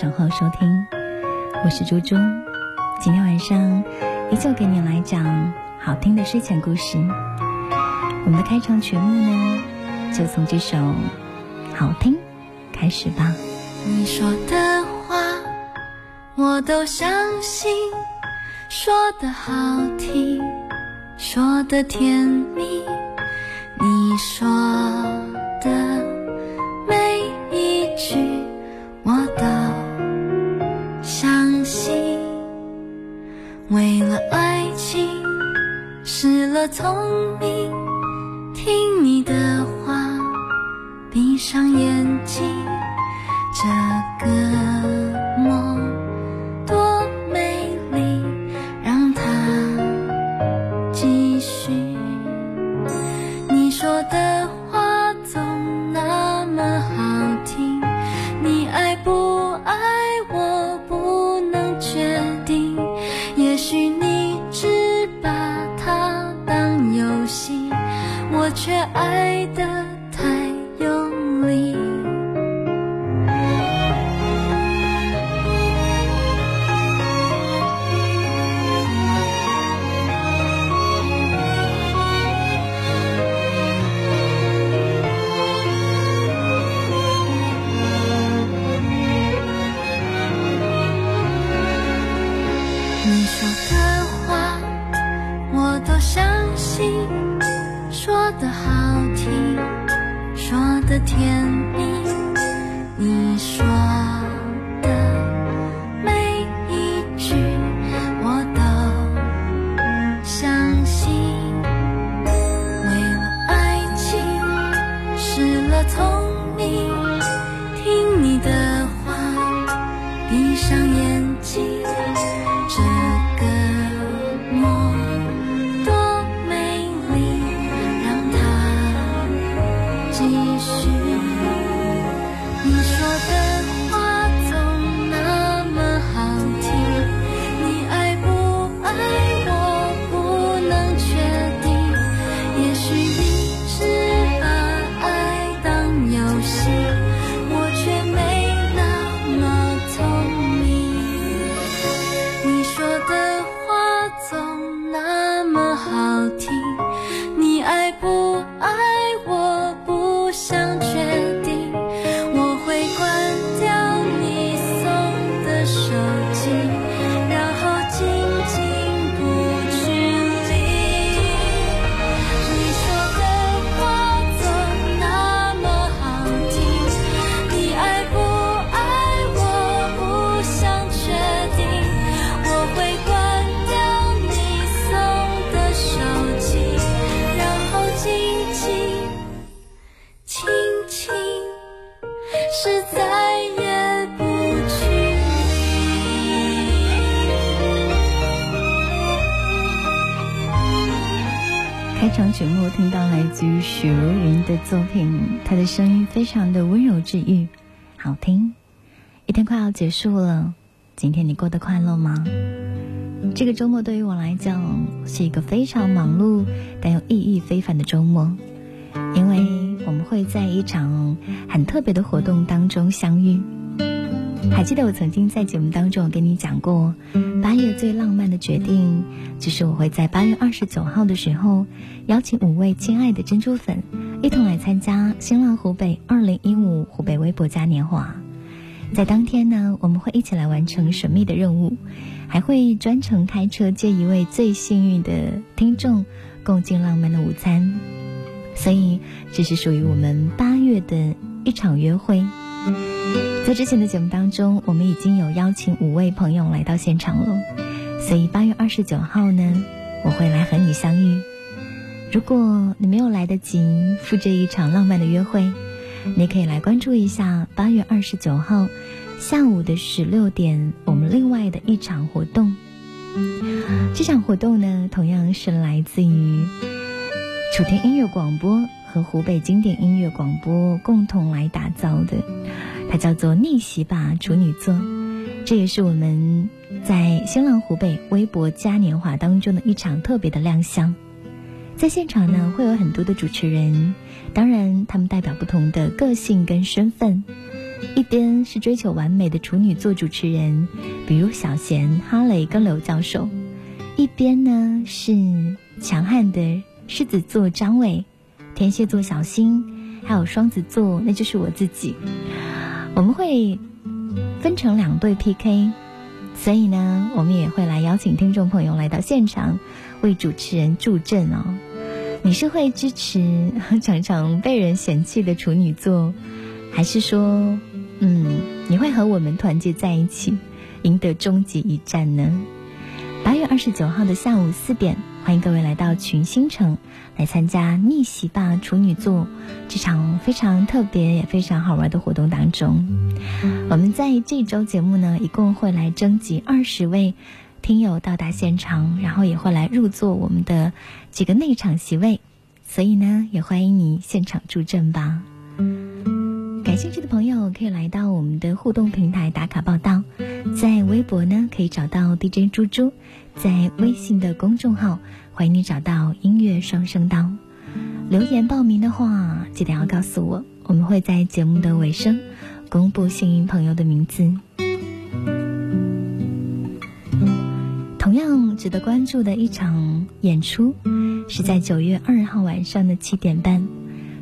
不眠时间，欢迎你的守候收听，我是猪猪。今天晚上依旧给你来讲好听的睡前故事。我们的开场曲目呢，就从这首《好听》开始吧。你说的话我都相信，说的好听，说的甜蜜。你说的为了爱情失了聪明，听你的话，闭上眼睛，这个天听到来自于许茹芸的作品，她的声音非常的温柔治愈，好听。一天快要结束了，今天你过得快乐吗？这个周末对于我来讲是一个非常忙碌但又意义非凡的周末，因为我们会在一场很特别的活动当中相遇。还记得我曾经在节目当中跟你讲过，八月最浪漫的决定，就是我会在八月二十九号的时候，邀请五位亲爱的珍珠粉，一同来参加新浪湖北二零一五湖北微博嘉年华。在当天呢，我们会一起来完成神秘的任务，还会专程开车接一位最幸运的听众，共进浪漫的午餐。所以，这是属于我们八月的一场约会。在之前的节目当中，我们已经有邀请五位朋友来到现场了，所以八月二十九号呢，我会来和你相遇。如果你没有来得及赴这一场浪漫的约会，你可以来关注一下八月二十九号下午的十六点，我们另外的一场活动。这场活动呢，同样是来自于楚天音乐广播和湖北经典音乐广播共同来打造的，它叫做“逆袭吧处女座”。这也是我们在新浪湖北微博嘉年华当中的一场特别的亮相。在现场呢，会有很多的主持人，当然他们代表不同的个性跟身份。一边是追求完美的处女座主持人，比如小贤、哈雷跟刘教授；一边呢是强悍的狮子座张伟、天蝎座小新，还有双子座，那就是我自己。我们会分成两队 PK，所以呢，我们也会来邀请听众朋友来到现场为主持人助阵哦。你是会支持 常常被人嫌弃的处女座，还是说，嗯，你会和我们团结在一起，赢得终极一战呢？二十九号的下午四点，欢迎各位来到群星城来参加逆袭吧处女座这场非常特别也非常好玩的活动当中。我们在这周节目呢，一共会来征集二十位。听友到达现场，然后也会来入座我们的几个内场席位，所以呢，也欢迎你现场助阵吧。感兴趣的朋友可以来到我们的互动平台打卡报道，在微博呢可以找到 DJ 猪猪，在微信的公众号欢迎你找到音乐双声道。留言报名的话，记得要告诉我，我们会在节目的尾声公布幸运朋友的名字。同样值得关注的一场演出，是在九月二号晚上的七点半，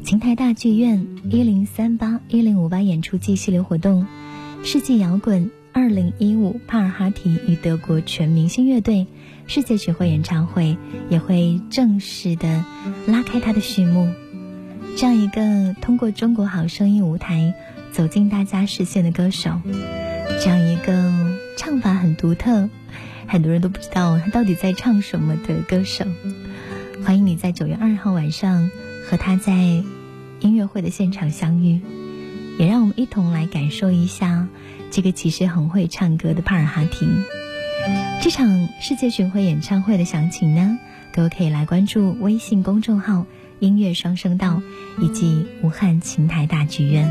琴台大剧院一零三八一零五八演出季系列活动——世纪摇滚二零一五帕尔哈提与德国全明星乐队世界巡回演唱会，也会正式的拉开它的序幕。这样一个通过中国好声音舞台走进大家视线的歌手，这样一个唱法很独特。很多人都不知道他到底在唱什么的歌手，欢迎你在九月二号晚上和他在音乐会的现场相遇，也让我们一同来感受一下这个其实很会唱歌的帕尔哈提。这场世界巡回演唱会的详情呢，各位可以来关注微信公众号“音乐双声道”以及武汉琴台大剧院。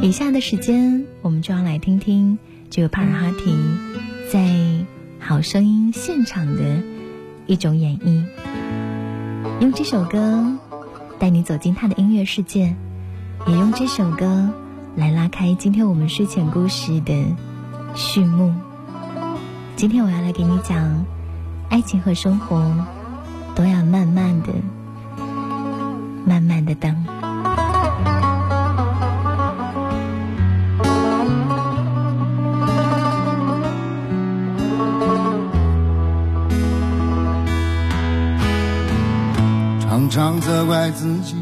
以下的时间，我们就要来听听。这个帕尔哈提在《好声音》现场的一种演绎，用这首歌带你走进他的音乐世界，也用这首歌来拉开今天我们睡前故事的序幕。今天我要来给你讲，爱情和生活都要慢慢的、慢慢的等。常常责怪自己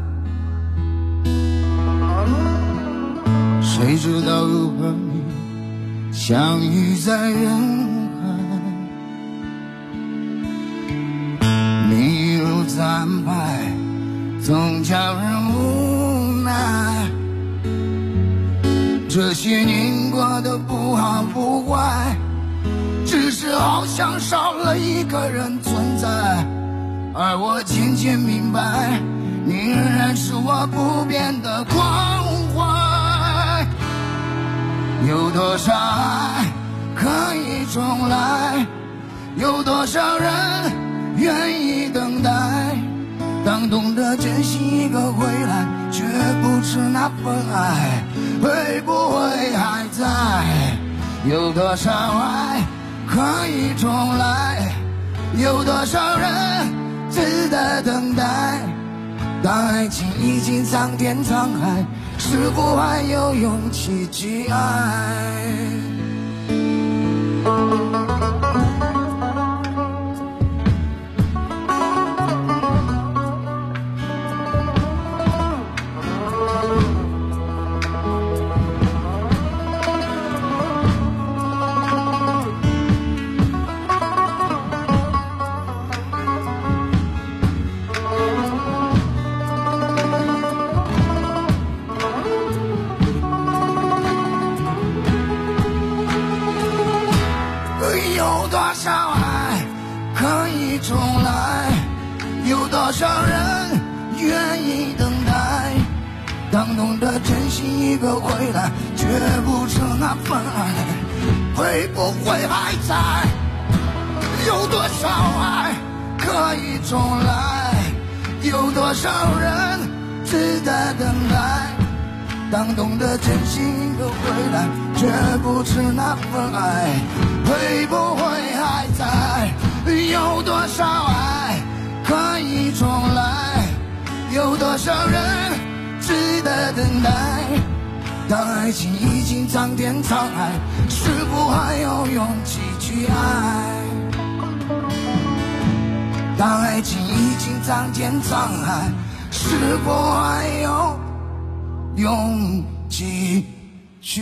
谁知道又和你相遇在人海，命运如此安排，总叫人无奈。这些年过得不好不坏，只是好像少了一个人存在。而我渐渐明白，你仍然是我不变的关怀。有多少爱可以重来？有多少人愿意等待？当懂得珍惜一个回来，却不知那份爱会不会还在？有多少爱可以重来？有多少人值得等待？当爱情已经桑田沧海。是否还有勇气去爱？重来？有多少人愿意等待？当懂得珍惜一个回来，却不知那份爱，会不会还在？有多少爱可以重来？有多少人值得等待？当懂得珍惜一个回来，却不知那份爱，会不会还在？有多少爱可以重来？有多少人值得等待？当爱情已经苍天沧海，是否还有勇气去爱？当爱情已经苍天沧海，是否还有勇气去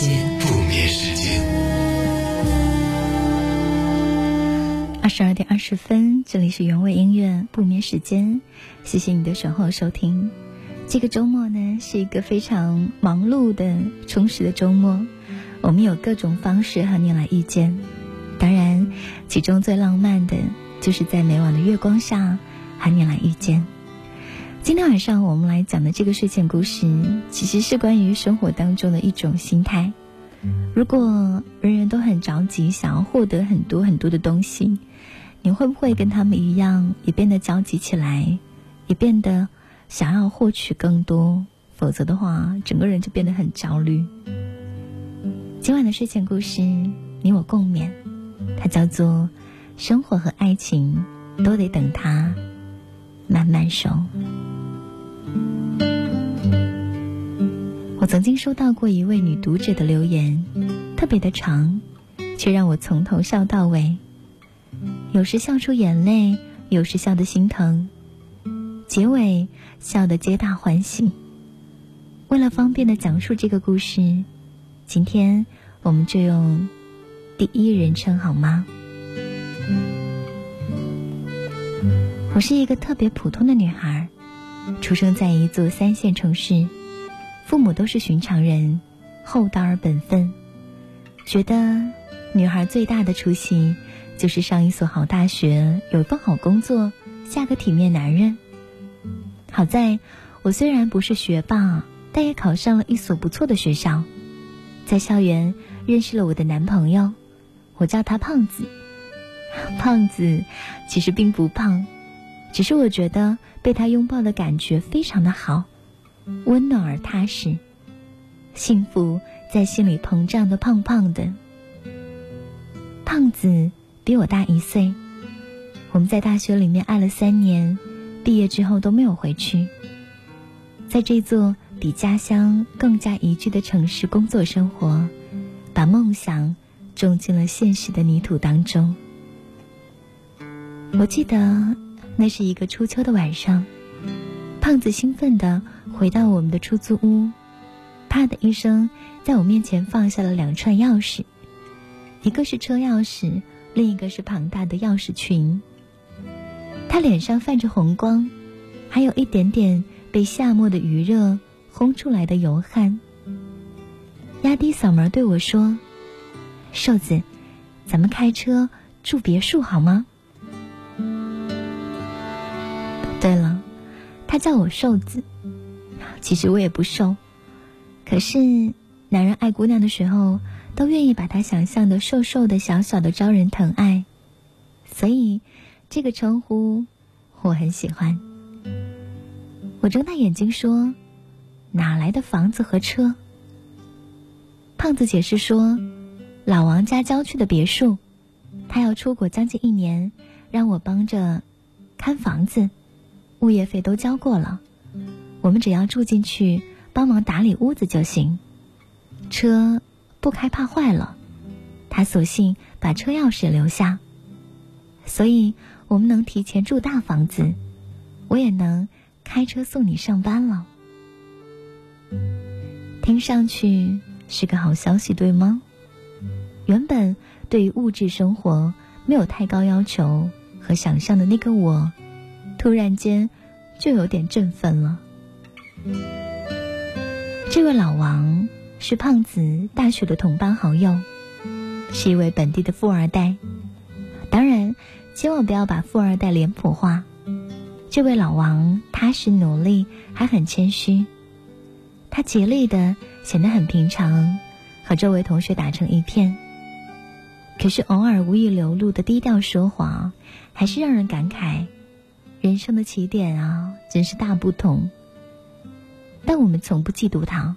间。不眠时间。二十二点二十分，这里是原味音乐不眠时间，谢谢你的守候收听。这个周末呢，是一个非常忙碌的、充实的周末，我们有各种方式和你来遇见。当然，其中最浪漫的，就是在每晚的月光下和你来遇见。今天晚上我们来讲的这个睡前故事，其实是关于生活当中的一种心态。如果人人都很着急，想要获得很多很多的东西，你会不会跟他们一样，也变得焦急起来，也变得想要获取更多？否则的话，整个人就变得很焦虑。今晚的睡前故事，你我共勉，它叫做《生活和爱情都得等它慢慢熟》。曾经收到过一位女读者的留言，特别的长，却让我从头笑到尾。有时笑出眼泪，有时笑得心疼，结尾笑得皆大欢喜。为了方便的讲述这个故事，今天我们就用第一人称好吗？我是一个特别普通的女孩，出生在一座三线城市。父母都是寻常人，厚道而本分，觉得女孩最大的出息就是上一所好大学，有一份好工作，嫁个体面男人。好在我虽然不是学霸，但也考上了一所不错的学校，在校园认识了我的男朋友，我叫他胖子。胖子其实并不胖，只是我觉得被他拥抱的感觉非常的好。温暖而踏实，幸福在心里膨胀的胖胖的。胖子比我大一岁，我们在大学里面爱了三年，毕业之后都没有回去，在这座比家乡更加宜居的城市工作生活，把梦想种进了现实的泥土当中。我记得那是一个初秋的晚上，胖子兴奋的。回到我们的出租屋，啪的一声，在我面前放下了两串钥匙，一个是车钥匙，另一个是庞大的钥匙群。他脸上泛着红光，还有一点点被夏末的余热烘出来的油汗。压低嗓门对我说：“瘦子，咱们开车住别墅好吗？”对了，叫我瘦子。其实我也不瘦，可是男人爱姑娘的时候，都愿意把她想象的瘦瘦的、小小的，招人疼爱，所以这个称呼我很喜欢。我睁大眼睛说：“哪来的房子和车？”胖子解释说：“老王家郊区的别墅，他要出国将近一年，让我帮着看房子，物业费都交过了，我们只要住进去帮忙打理屋子就行。车不开怕坏了，他索性把车钥匙留下。所以我们能提前住大房子，我也能开车送你上班了。听上去是个好消息，对吗？原本对于物质生活没有太高要求和想象的那个我，突然间就有点振奋了。这位老王是胖子大学的同班好友，是一位本地的富二代。当然，千万不要把富二代脸谱化。这位老王踏实努力，还很谦虚。他竭力的显得很平常，和周围同学打成一片。可是偶尔无意流露的低调说谎，还是让人感慨：人生的起点啊，真是大不同。但我们从不嫉妒他。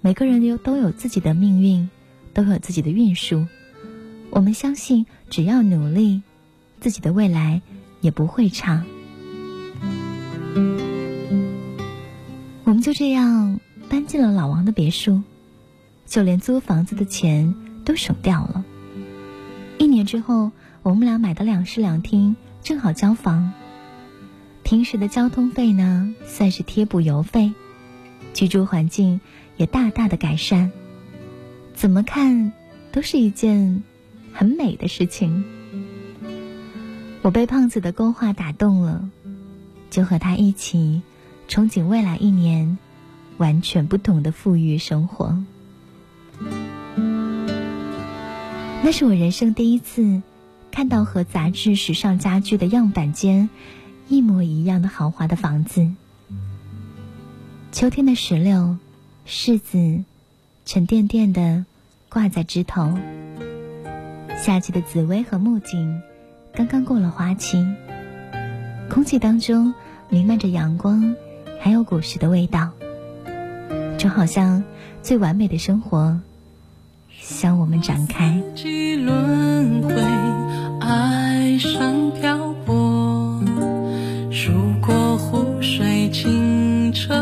每个人又都有自己的命运，都有自己的运数。我们相信，只要努力，自己的未来也不会差。我们就这样搬进了老王的别墅，就连租房子的钱都省掉了。一年之后，我们俩买的两室两厅，正好交房。平时的交通费呢，算是贴补油费，居住环境也大大的改善。怎么看都是一件很美的事情。我被胖子的勾画打动了，就和他一起。憧憬未来一年完全不同的富裕生活，那是我人生第一次看到和杂志时尚家具的样板间一模一样的豪华的房子。秋天的石榴、柿子沉甸甸的挂在枝头，夏季的紫薇和木槿刚刚过了花期，空气当中弥漫着阳光。还有古时的味道，就好像最完美的生活向我们展开。轮回，爱上漂泊，如果湖水清澈，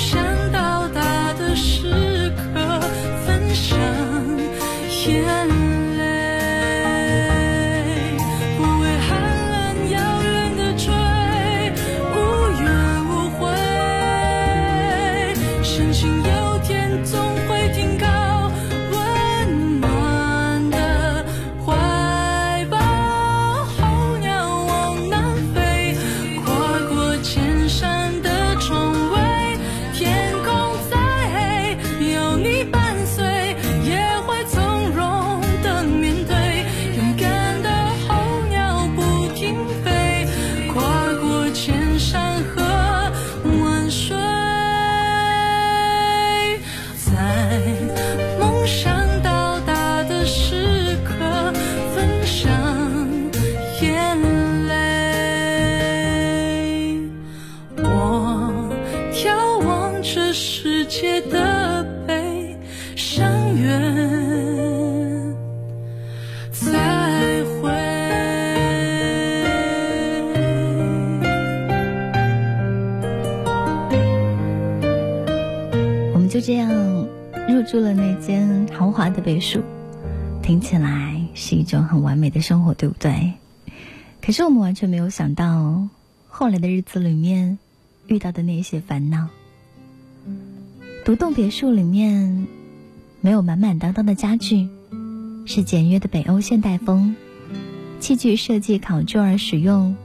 生的悲伤，缘再会。我们就这样入住了那间豪华的别墅，听起来是一种很完美的生活，对不对？可是我们完全没有想到，后来的日子里面遇到的那些烦恼。独栋别墅里面没有满满当当的家具，是简约的北欧现代风，器具设计考究而实用。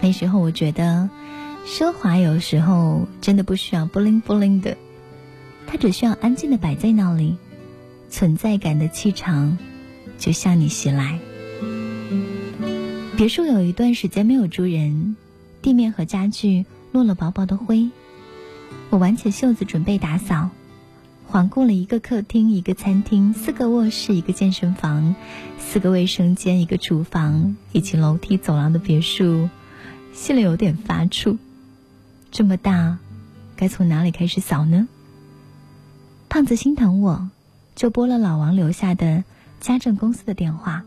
那时候我觉得，奢华有时候真的不需要 bling bling 的，它只需要安静的摆在那里，存在感的气场就向你袭来。别墅有一段时间没有住人，地面和家具落了薄薄的灰。我挽起袖子准备打扫，环顾了一个客厅、一个餐厅、四个卧室、一个健身房、四个卫生间、一个厨房以及楼梯走廊的别墅，心里有点发怵。这么大，该从哪里开始扫呢？胖子心疼我，就拨了老王留下的家政公司的电话。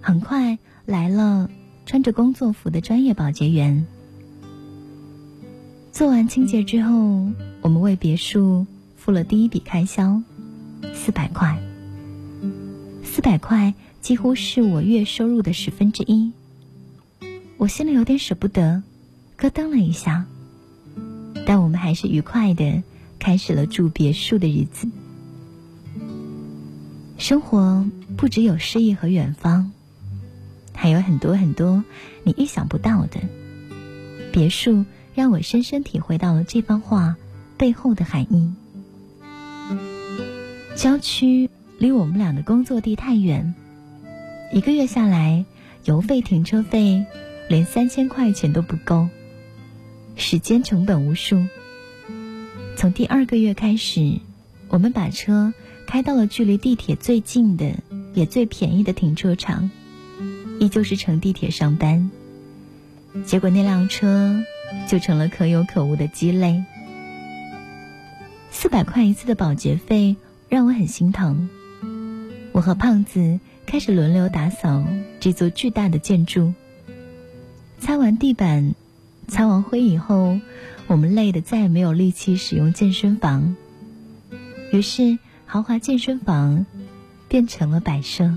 很快。来了，穿着工作服的专业保洁员。做完清洁之后，我们为别墅付了第一笔开销，四百块。四百块几乎是我月收入的十分之一。我心里有点舍不得，咯噔了一下。但我们还是愉快的开始了住别墅的日子。生活不只有诗意和远方。还有很多很多你意想不到的别墅，让我深深体会到了这番话背后的含义。郊区离我们俩的工作地太远，一个月下来，油费、停车费连三千块钱都不够，时间成本无数。从第二个月开始，我们把车开到了距离地铁最近的也最便宜的停车场。依旧是乘地铁上班，结果那辆车就成了可有可无的鸡肋。四百块一次的保洁费让我很心疼。我和胖子开始轮流打扫这座巨大的建筑。擦完地板、擦完灰以后，我们累得再也没有力气使用健身房，于是豪华健身房变成了摆设。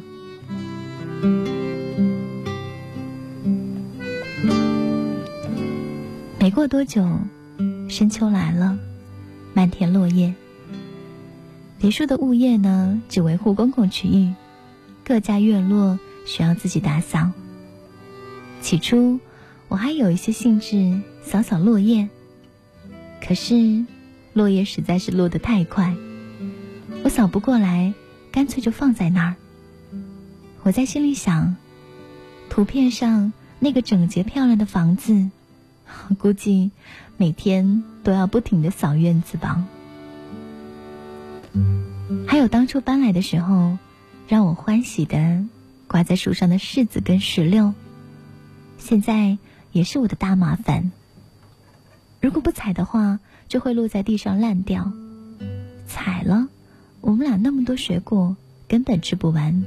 没过多久，深秋来了，漫天落叶。别墅的物业呢，只维护公共区域，各家院落需要自己打扫。起初，我还有一些兴致扫扫落叶，可是落叶实在是落得太快，我扫不过来，干脆就放在那儿。我在心里想，图片上那个整洁漂亮的房子。估计每天都要不停的扫院子吧。还有当初搬来的时候，让我欢喜的挂在树上的柿子跟石榴，现在也是我的大麻烦。如果不采的话，就会落在地上烂掉；采了，我们俩那么多水果根本吃不完。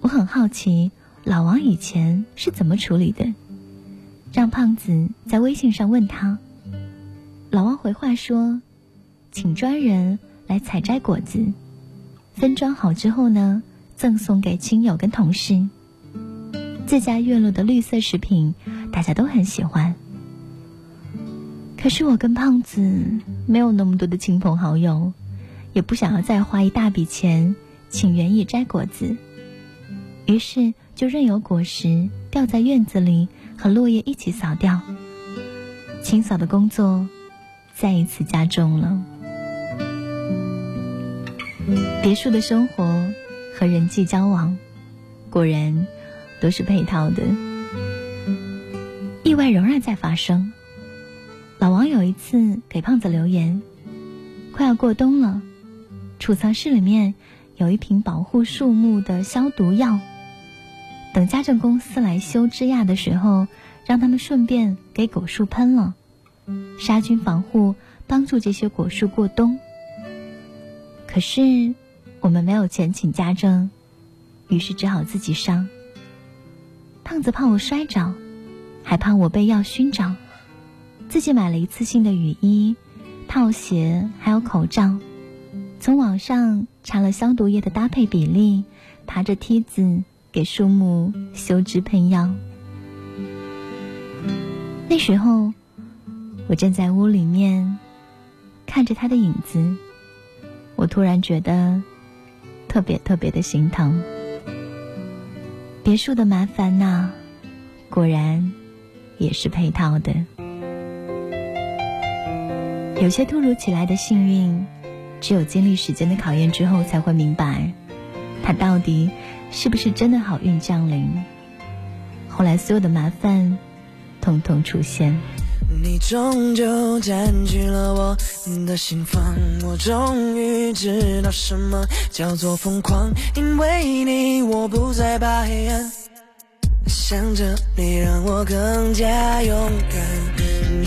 我很好奇，老王以前是怎么处理的。让胖子在微信上问他，老王回话说：“请专人来采摘果子，分装好之后呢，赠送给亲友跟同事。自家院落的绿色食品，大家都很喜欢。可是我跟胖子没有那么多的亲朋好友，也不想要再花一大笔钱请园艺摘果子，于是就任由果实掉在院子里。”和落叶一起扫掉，清扫的工作再一次加重了。别墅的生活和人际交往，果然都是配套的。意外仍然在发生。老王有一次给胖子留言：“快要过冬了，储藏室里面有一瓶保护树木的消毒药。”等家政公司来修枝桠的时候，让他们顺便给果树喷了杀菌防护，帮助这些果树过冬。可是我们没有钱请家政，于是只好自己上。胖子怕我摔着，还怕我被药熏着，自己买了一次性的雨衣，套鞋，还有口罩。从网上查了消毒液的搭配比例，爬着梯子给树木修枝喷药。那时候，我站在屋里面看着他的影子，我突然觉得特别特别的心疼。别墅的麻烦呐，果然也是配套的。有些突如其来的幸运，只有经历时间的考验之后，才会明白，它到底是不是真的好运降临。后来所有的麻烦。统统出现。你终究占据了我的心房，我终于知道什么叫做疯狂。因为你，我不再怕黑暗，想着你让我更加勇敢。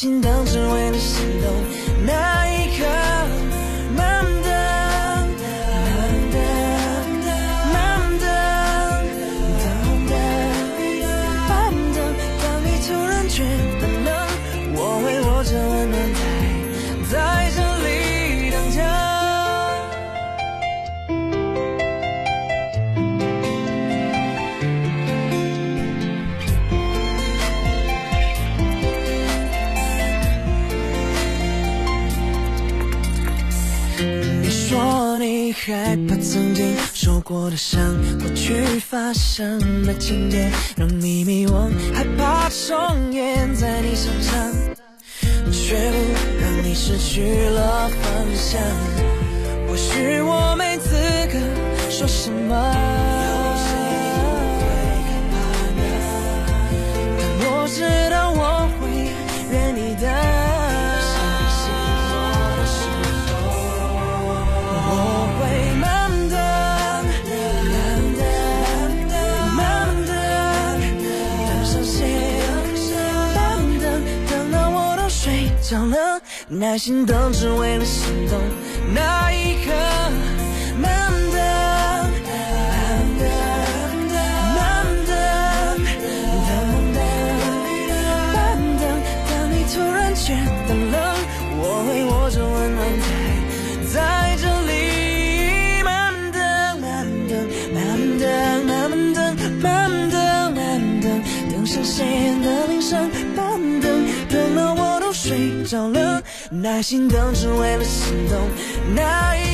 心动，只为了心动。我的伤，过去发生的情节让你迷惘，害怕重演在你身上，却不让你失去了方向。或许我没资格说什么，耐心等，只为了心动那一刻。慢等，慢等，慢等，等等，慢等，当你突然觉得冷，我会握着温暖在在这里。慢等，慢等，慢等，慢等，慢等，慢等，等上线的铃声，慢等，等到我都睡着了，耐心等，只为了心动。那一